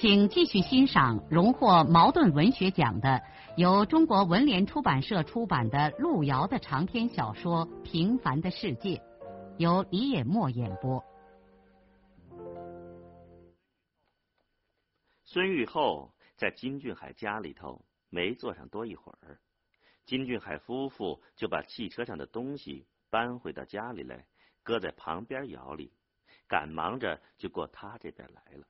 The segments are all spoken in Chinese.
请继续欣赏荣获茅盾文学奖的、由中国文联出版社出版的路遥的长篇小说《平凡的世界》，由李野墨演播。孙玉厚在金俊海家里头没坐上多一会儿，金俊海夫妇就把汽车上的东西搬回到家里来，搁在旁边窑里，赶忙着就过他这边来了。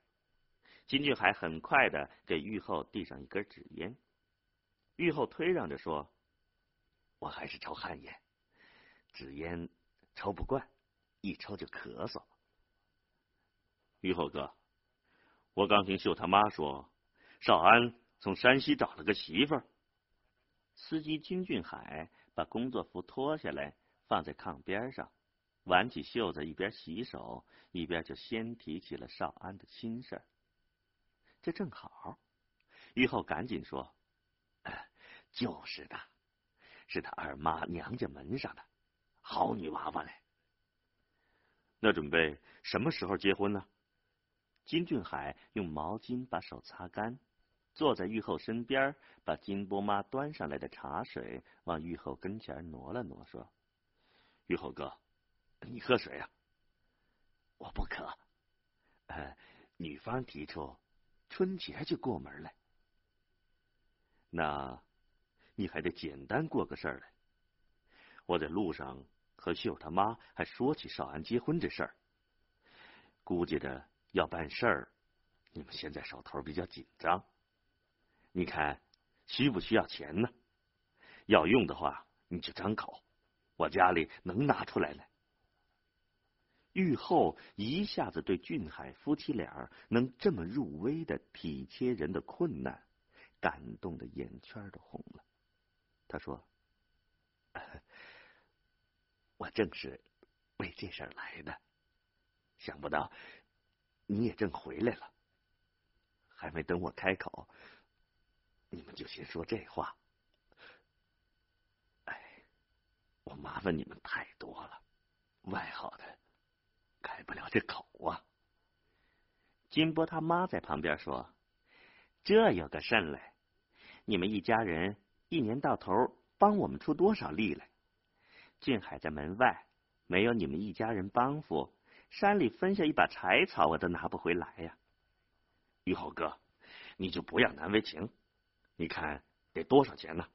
金俊海很快的给玉后递上一根纸烟，玉后推让着说：“我还是抽旱烟，纸烟抽不惯，一抽就咳嗽。”玉后哥，我刚听秀他妈说，少安从山西找了个媳妇儿。司机金俊海把工作服脱下来放在炕边上，挽起袖子，一边洗手，一边就先提起了少安的亲事儿。这正好，玉后赶紧说：“就是的，是他二妈娘家门上的好女娃娃嘞。”那准备什么时候结婚呢？金俊海用毛巾把手擦干，坐在玉后身边，把金波妈端上来的茶水往玉后跟前挪了挪，说：“玉后哥，你喝水啊？我不渴。呃，女方提出。”春节就过门来，那你还得简单过个事儿来。我在路上和秀他妈还说起少安结婚这事儿，估计着要办事儿，你们现在手头比较紧张，你看需不需要钱呢？要用的话你就张口，我家里能拿出来来。玉厚一下子对俊海夫妻俩能这么入微的体贴人的困难，感动的眼圈都红了。他说：“我正是为这事来的，想不到你也正回来了。还没等我开口，你们就先说这话。哎，我麻烦你们太多了，外号的。”开不了这口啊！金波他妈在旁边说：“这有个甚来？你们一家人一年到头帮我们出多少力来？俊海在门外，没有你们一家人帮扶，山里分下一把柴草我都拿不回来呀！玉厚哥，你就不要难为情。你看得多少钱呢？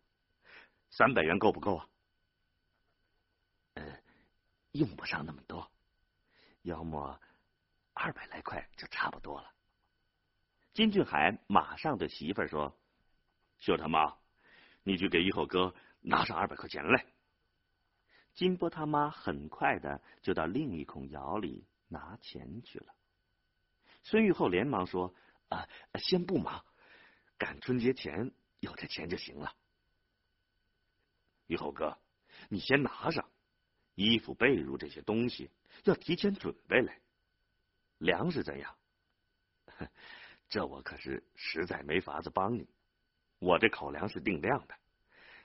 三百元够不够啊？嗯，用不上那么多。”要么二百来块就差不多了。金俊海马上对媳妇儿说：“秀他妈，你去给玉厚哥拿上二百块钱来。”金波他妈很快的就到另一孔窑里拿钱去了。孙玉厚连忙说：“啊，先不忙，赶春节前有这钱就行了。”玉厚哥，你先拿上衣服、被褥这些东西。要提前准备来，粮食怎样？这我可是实在没法子帮你。我这口粮是定量的，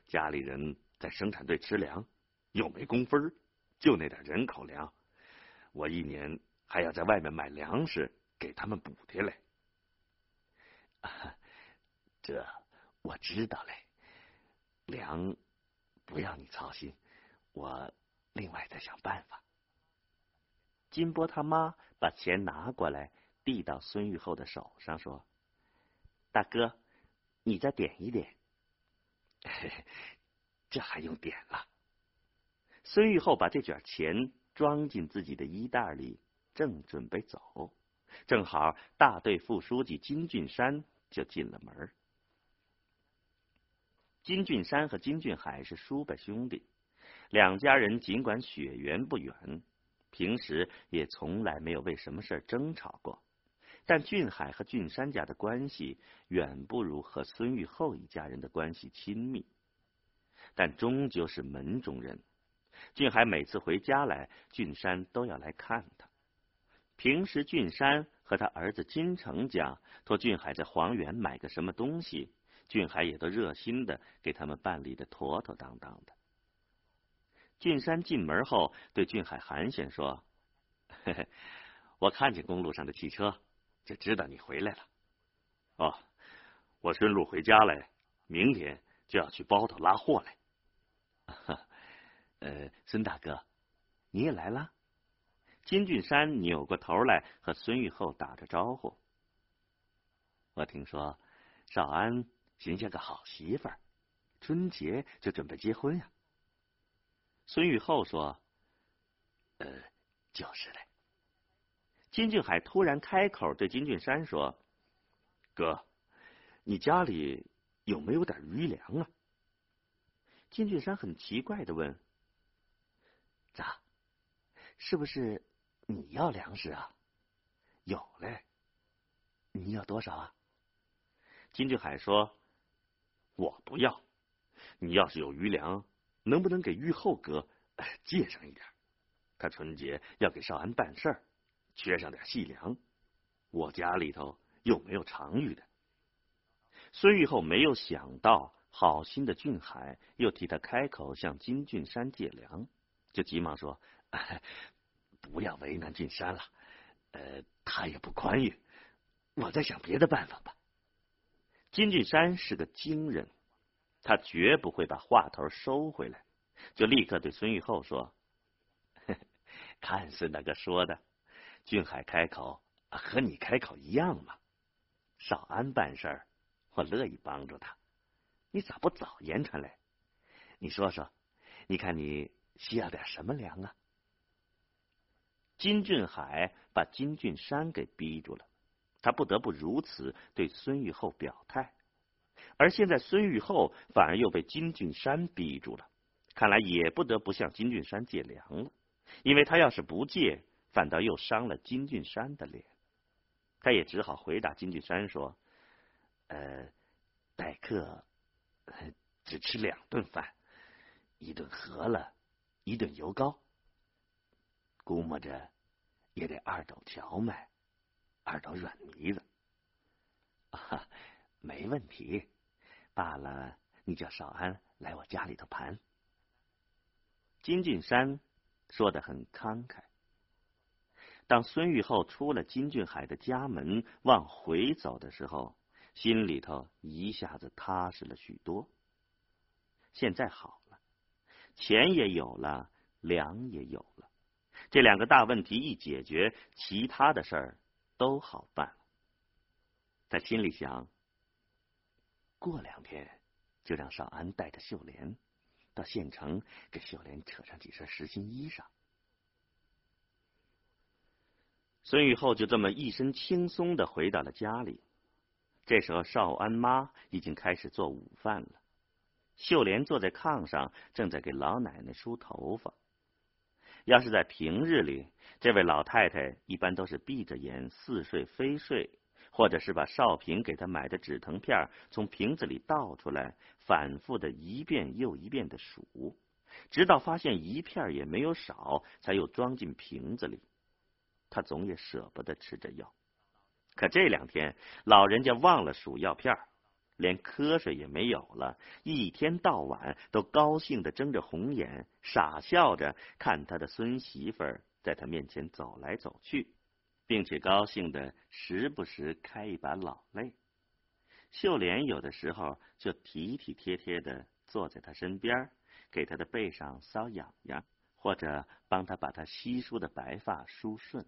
家里人在生产队吃粮，又没工分，就那点人口粮，我一年还要在外面买粮食给他们补贴嘞。这我知道嘞，粮不要你操心，我另外再想办法。金波他妈把钱拿过来，递到孙玉厚的手上，说：“大哥，你再点一点。”这还用点了？孙玉厚把这卷钱装进自己的衣袋里，正准备走，正好大队副书记金俊山就进了门。金俊山和金俊海是叔伯兄弟，两家人尽管血缘不远。平时也从来没有为什么事争吵过，但俊海和俊山家的关系远不如和孙玉厚一家人的关系亲密，但终究是门中人。俊海每次回家来，俊山都要来看他。平时俊山和他儿子金城家托俊海在黄原买个什么东西，俊海也都热心的给他们办理的妥妥当当的。俊山进门后对俊海寒暄说：“嘿嘿，我看见公路上的汽车，就知道你回来了。哦，我顺路回家来，明天就要去包头拉货来。呃，孙大哥，你也来了。”金俊山扭过头来和孙玉厚打着招呼。我听说少安寻下个好媳妇儿，春节就准备结婚呀。孙玉厚说：“呃，就是嘞。”金俊海突然开口对金俊山说：“哥，你家里有没有点余粮啊？”金俊山很奇怪的问：“咋？是不是你要粮食啊？”“有嘞。”“你要多少啊？”金俊海说：“我不要。你要是有余粮。”能不能给玉厚哥借上一点？他春节要给少安办事儿，缺上点细粮。我家里头又没有常余的。孙玉厚没有想到，好心的俊海又替他开口向金俊山借粮，就急忙说：“不要为难俊山了，呃，他也不宽裕，我再想别的办法吧。”金俊山是个精人。他绝不会把话头收回来，就立刻对孙玉厚说：“ 看孙大哥说的，俊海开口和你开口一样嘛。少安办事儿，我乐意帮助他。你咋不早言传来？你说说，你看你需要点什么粮啊？”金俊海把金俊山给逼住了，他不得不如此对孙玉厚表态。而现在，孙玉厚反而又被金俊山逼住了，看来也不得不向金俊山借粮了，因为他要是不借，反倒又伤了金俊山的脸。他也只好回答金俊山说：“呃，待客只吃两顿饭，一顿饸了，一顿油糕，估摸着也得二斗荞麦，二斗软糜子。啊，没问题。”罢了，你叫少安来我家里头盘。金俊山说的很慷慨。当孙玉厚出了金俊海的家门往回走的时候，心里头一下子踏实了许多。现在好了，钱也有了，粮也有了，这两个大问题一解决，其他的事儿都好办了。他心里想。过两天就让少安带着秀莲到县城给秀莲扯上几身实心衣裳。孙玉厚就这么一身轻松的回到了家里。这时候少安妈已经开始做午饭了，秀莲坐在炕上正在给老奶奶梳头发。要是在平日里，这位老太太一般都是闭着眼似睡非睡。或者是把少平给他买的止疼片从瓶子里倒出来，反复的一遍又一遍的数，直到发现一片也没有少，才又装进瓶子里。他总也舍不得吃这药，可这两天老人家忘了数药片，连瞌睡也没有了，一天到晚都高兴的睁着红眼，傻笑着看他的孙媳妇在他面前走来走去。并且高兴的时不时开一把老泪，秀莲有的时候就体体贴贴的坐在他身边，给他的背上搔痒痒，或者帮他把他稀疏的白发梳顺。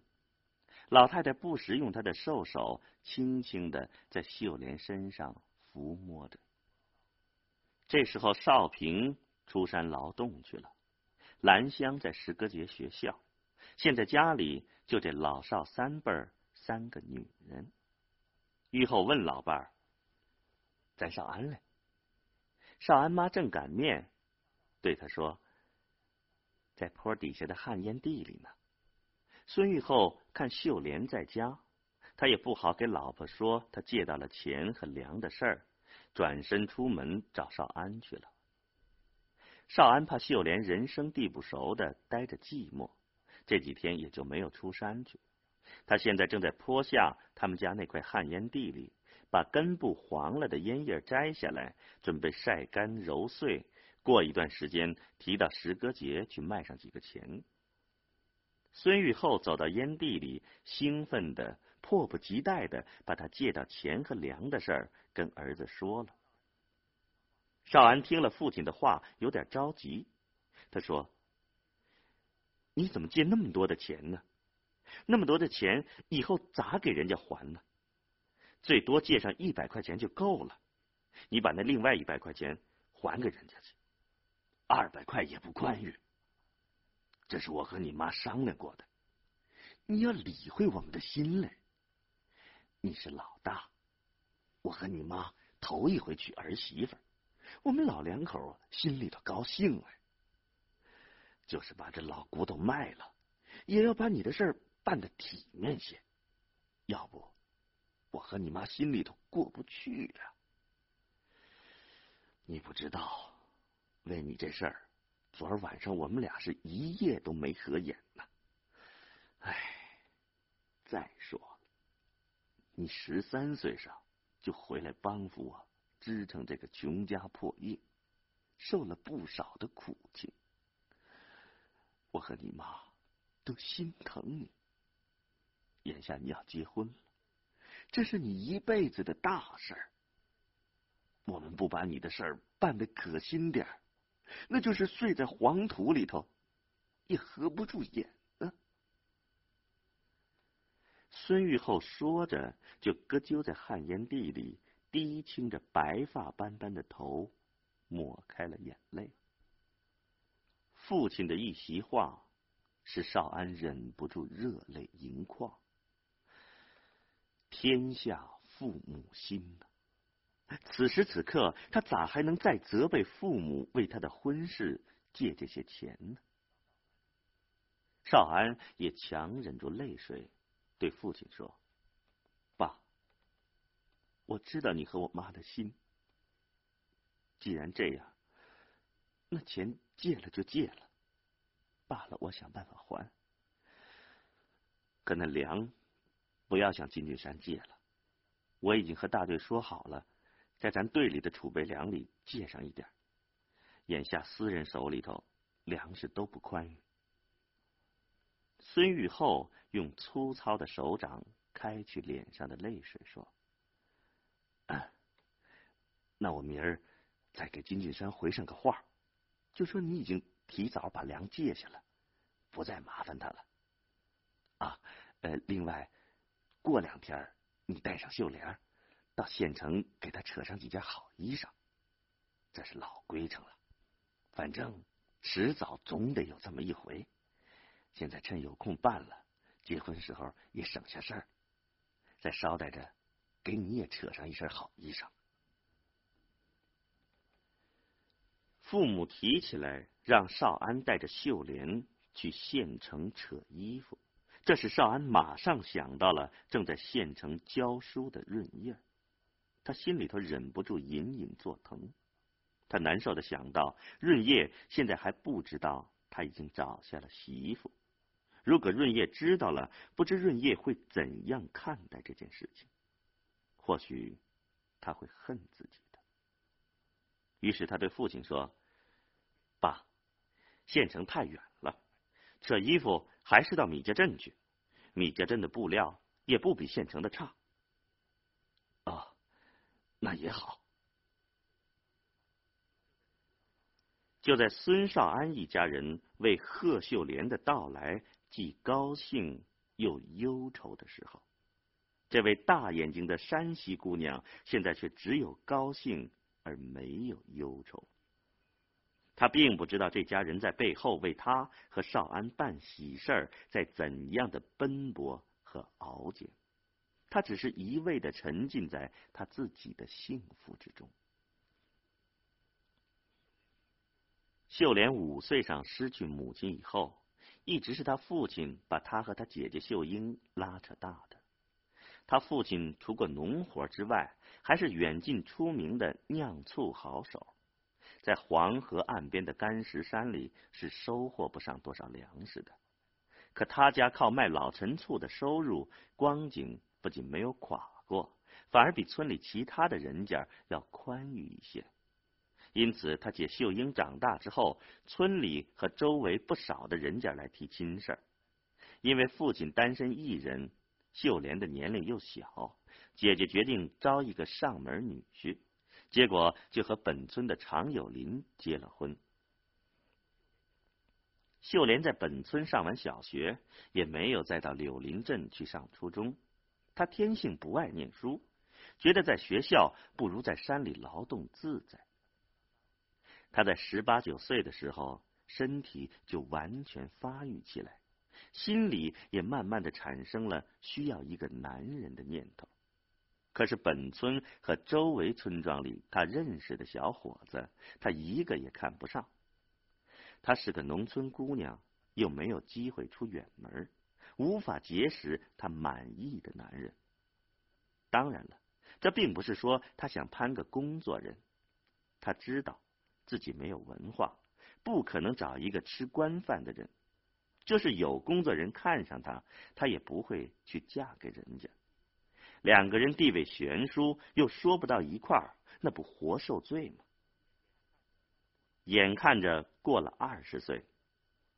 老太太不时用她的瘦手轻轻的在秀莲身上抚摸着。这时候，少平出山劳动去了，兰香在石歌节学校。现在家里就这老少三辈儿，三个女人。玉后问老伴儿：“咱少安嘞？”少安妈正擀面，对他说：“在坡底下的旱烟地里呢。”孙玉厚看秀莲在家，他也不好给老婆说他借到了钱和粮的事儿，转身出门找少安去了。少安怕秀莲人生地不熟的待着寂寞，这几天也就没有出山去。他现在正在坡下他们家那块旱烟地里，把根部黄了的烟叶摘下来，准备晒干揉碎，过一段时间提到石歌节去卖上几个钱。孙玉厚走到烟地里，兴奋的、迫不及待的把他借到钱和粮的事儿跟儿子说了。少安听了父亲的话，有点着急。他说：“你怎么借那么多的钱呢？那么多的钱以后咋给人家还呢？最多借上一百块钱就够了。你把那另外一百块钱还给人家去，二百块也不宽裕。这是我和你妈商量过的，你要理会我们的心嘞。你是老大，我和你妈头一回娶儿媳妇。”我们老两口心里头高兴哎，就是把这老骨头卖了，也要把你的事儿办得体面些，要不我和你妈心里头过不去呀。你不知道，为你这事儿，昨儿晚上我们俩是一夜都没合眼呢。哎，再说，你十三岁上就回来帮扶我。支撑这个穷家破业，受了不少的苦情。我和你妈都心疼你。眼下你要结婚了，这是你一辈子的大事儿。我们不把你的事儿办的可心点儿，那就是睡在黄土里头，也合不住眼啊。孙玉厚说着，就搁揪在旱烟地里。低倾着白发斑斑的头，抹开了眼泪。父亲的一席话，使少安忍不住热泪盈眶。天下父母心呐！此时此刻，他咋还能再责备父母为他的婚事借这些钱呢？少安也强忍住泪水，对父亲说。爸我知道你和我妈的心。既然这样，那钱借了就借了，罢了，我想办法还。可那粮，不要向金俊山借了。我已经和大队说好了，在咱队里的储备粮里借上一点。眼下私人手里头粮食都不宽裕。孙玉厚用粗糙的手掌开去脸上的泪水，说。那我明儿再给金俊山回上个话，就说你已经提早把粮借下了，不再麻烦他了。啊，呃，另外过两天你带上秀莲到县城给他扯上几件好衣裳，这是老规程了。反正迟早总得有这么一回，现在趁有空办了，结婚时候也省下事儿，再捎带着。给你也扯上一身好衣裳。父母提起来，让少安带着秀莲去县城扯衣服，这使少安马上想到了正在县城教书的润叶，他心里头忍不住隐隐作疼。他难受的想到，润叶现在还不知道他已经找下了媳妇，如果润叶知道了，不知润叶会怎样看待这件事情。或许他会恨自己的。于是他对父亲说：“爸，县城太远了，扯衣服还是到米家镇去。米家镇的布料也不比县城的差。”啊，那也好。就在孙少安一家人为贺秀莲的到来既高兴又忧愁的时候。这位大眼睛的山西姑娘，现在却只有高兴而没有忧愁。他并不知道这家人在背后为他和少安办喜事儿，在怎样的奔波和熬煎。他只是一味的沉浸在他自己的幸福之中。秀莲五岁上失去母亲以后，一直是她父亲把她和她姐姐秀英拉扯大的。他父亲除过农活之外，还是远近出名的酿醋好手，在黄河岸边的干石山里是收获不上多少粮食的。可他家靠卖老陈醋的收入，光景不仅没有垮过，反而比村里其他的人家要宽裕一些。因此，他姐秀英长大之后，村里和周围不少的人家来提亲事儿。因为父亲单身一人，秀莲的年龄又小，姐姐决定招一个上门女婿，结果就和本村的常有林结了婚。秀莲在本村上完小学，也没有再到柳林镇去上初中。她天性不爱念书，觉得在学校不如在山里劳动自在。她在十八九岁的时候，身体就完全发育起来，心里也慢慢的产生了需要一个男人的念头。可是本村和周围村庄里他认识的小伙子，他一个也看不上。她是个农村姑娘，又没有机会出远门，无法结识她满意的男人。当然了，这并不是说她想攀个工作人，她知道。自己没有文化，不可能找一个吃官饭的人。就是有工作人看上她，她也不会去嫁给人家。两个人地位悬殊，又说不到一块儿，那不活受罪吗？眼看着过了二十岁，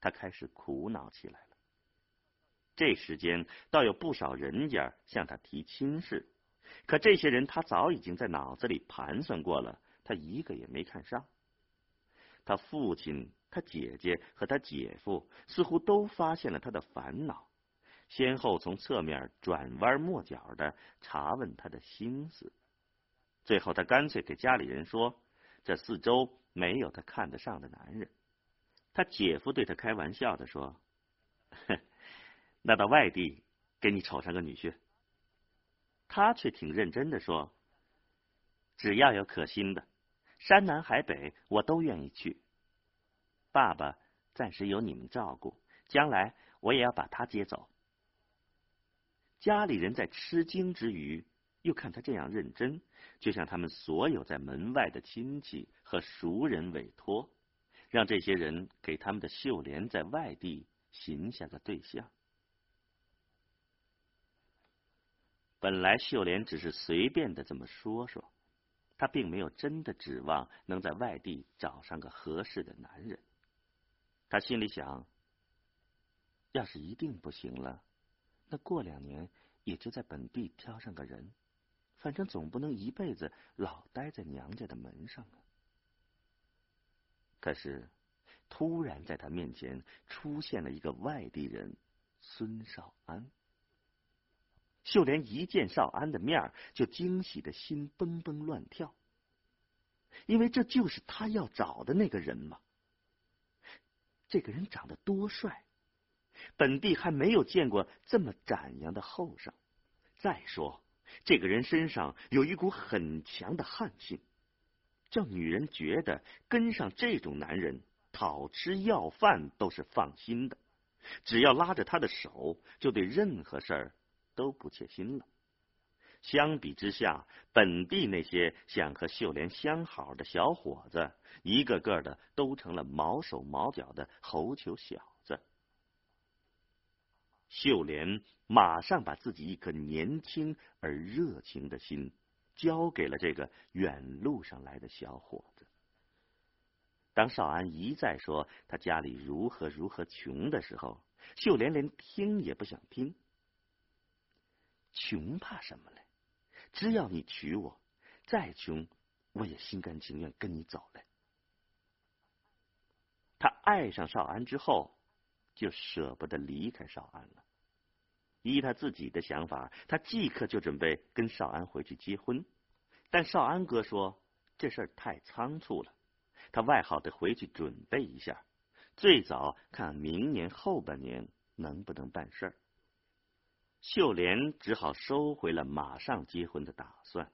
他开始苦恼起来了。这时间倒有不少人家向他提亲事，可这些人他早已经在脑子里盘算过了，他一个也没看上。他父亲、他姐姐和他姐夫似乎都发现了他的烦恼，先后从侧面转弯抹角的查问他的心思。最后，他干脆给家里人说：“这四周没有他看得上的男人。”他姐夫对他开玩笑的说：“哼那到外地给你瞅上个女婿。”他却挺认真的说：“只要有可心的。”山南海北，我都愿意去。爸爸暂时由你们照顾，将来我也要把他接走。家里人在吃惊之余，又看他这样认真，就向他们所有在门外的亲戚和熟人委托，让这些人给他们的秀莲在外地寻下个对象。本来秀莲只是随便的这么说说。她并没有真的指望能在外地找上个合适的男人。她心里想：要是一定不行了，那过两年也就在本地挑上个人，反正总不能一辈子老待在娘家的门上啊。可是，突然在他面前出现了一个外地人孙少安。秀莲一见少安的面就惊喜的心蹦蹦乱跳，因为这就是他要找的那个人嘛。这个人长得多帅，本地还没有见过这么展扬的后生。再说，这个人身上有一股很强的悍性，叫女人觉得跟上这种男人讨吃要饭都是放心的，只要拉着他的手，就对任何事儿。都不切心了。相比之下，本地那些想和秀莲相好的小伙子，一个个的都成了毛手毛脚的猴球小。秀莲马上把自己一颗年轻而热情的心交给了这个远路上来的小伙子。当少安一再说他家里如何如何穷的时候，秀莲连听也不想听。穷怕什么嘞？只要你娶我，再穷我也心甘情愿跟你走嘞。他爱上少安之后，就舍不得离开少安了。依他自己的想法，他即刻就准备跟少安回去结婚。但少安哥说这事儿太仓促了，他外好得回去准备一下，最早看明年后半年能不能办事儿。秀莲只好收回了马上结婚的打算，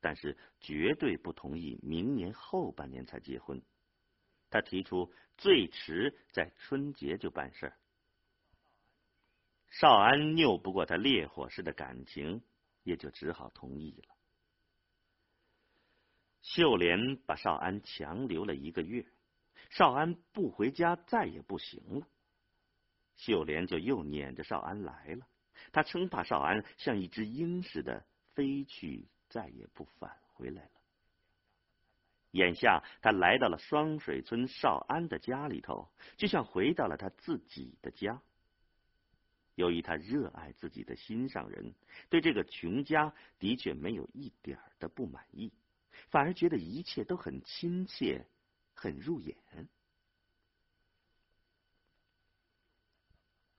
但是绝对不同意明年后半年才结婚。他提出最迟在春节就办事儿。少安拗不过他烈火似的感情，也就只好同意了。秀莲把少安强留了一个月，少安不回家再也不行了。秀莲就又撵着少安来了，他生怕少安像一只鹰似的飞去，再也不返回来了。眼下他来到了双水村少安的家里头，就像回到了他自己的家。由于他热爱自己的心上人，对这个穷家的确没有一点的不满意。反而觉得一切都很亲切，很入眼。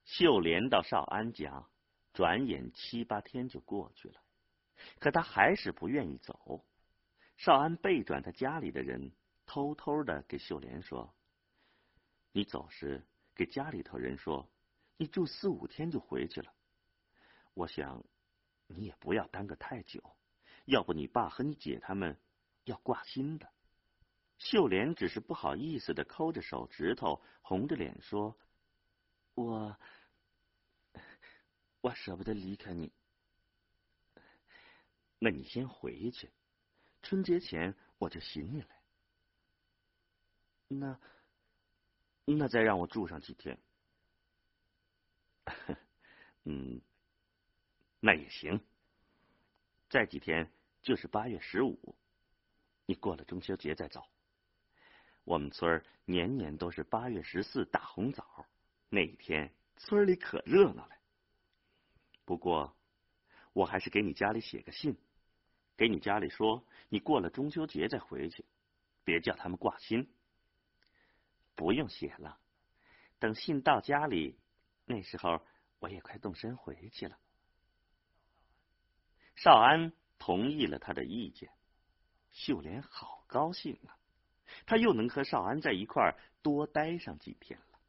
秀莲到少安家，转眼七八天就过去了，可他还是不愿意走。少安背转他家里的人，偷偷的给秀莲说：“你走时给家里头人说，你住四五天就回去了。我想你也不要耽搁太久，要不你爸和你姐他们。”要挂心的，秀莲只是不好意思的抠着手指头，红着脸说：“我，我舍不得离开你。那你先回去，春节前我就寻你来。那，那再让我住上几天。嗯，那也行。再几天就是八月十五。”你过了中秋节再走。我们村年年都是八月十四大红枣，那一天村里可热闹了。不过，我还是给你家里写个信，给你家里说你过了中秋节再回去，别叫他们挂心。不用写了，等信到家里，那时候我也快动身回去了。少安同意了他的意见。秀莲好高兴啊，她又能和少安在一块儿多待上几天了。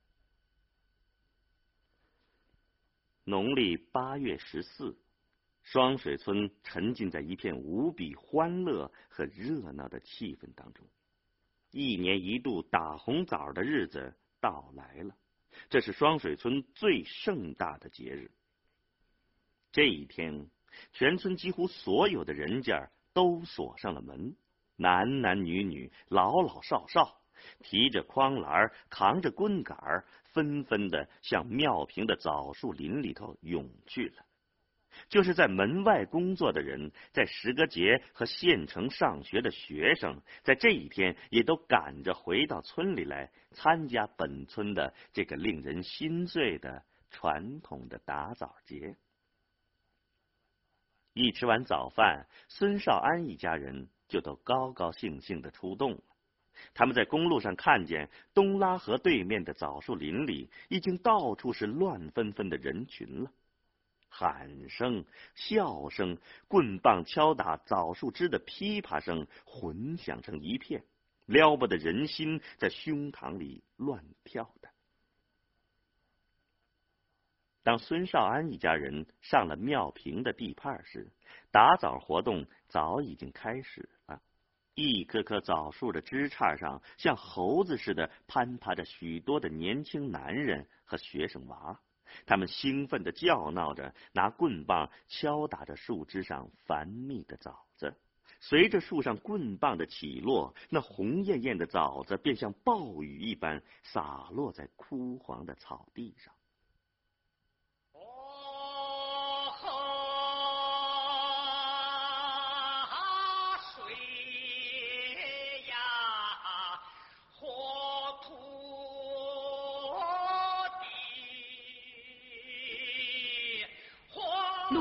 农历八月十四，双水村沉浸在一片无比欢乐和热闹的气氛当中。一年一度打红枣的日子到来了，这是双水村最盛大的节日。这一天，全村几乎所有的人家。都锁上了门，男男女女、老老少少，提着筐篮扛着棍杆纷纷的向庙坪的枣树林里头涌去了。就是在门外工作的人，在石歌节和县城上学的学生，在这一天也都赶着回到村里来参加本村的这个令人心醉的传统的打枣节。一吃完早饭，孙少安一家人就都高高兴兴的出动了。他们在公路上看见东拉河对面的枣树林里，已经到处是乱纷纷的人群了，喊声、笑声、棍棒敲打枣树枝的噼啪声混响成一片，撩拨的人心在胸膛里乱跳的。当孙少安一家人上了庙坪的地盘时，打枣活动早已经开始了。一棵棵枣树的枝杈上，像猴子似的攀爬着许多的年轻男人和学生娃，他们兴奋的叫闹着，拿棍棒敲打着树枝上繁密的枣子。随着树上棍棒的起落，那红艳艳的枣子便像暴雨一般洒落在枯黄的草地上。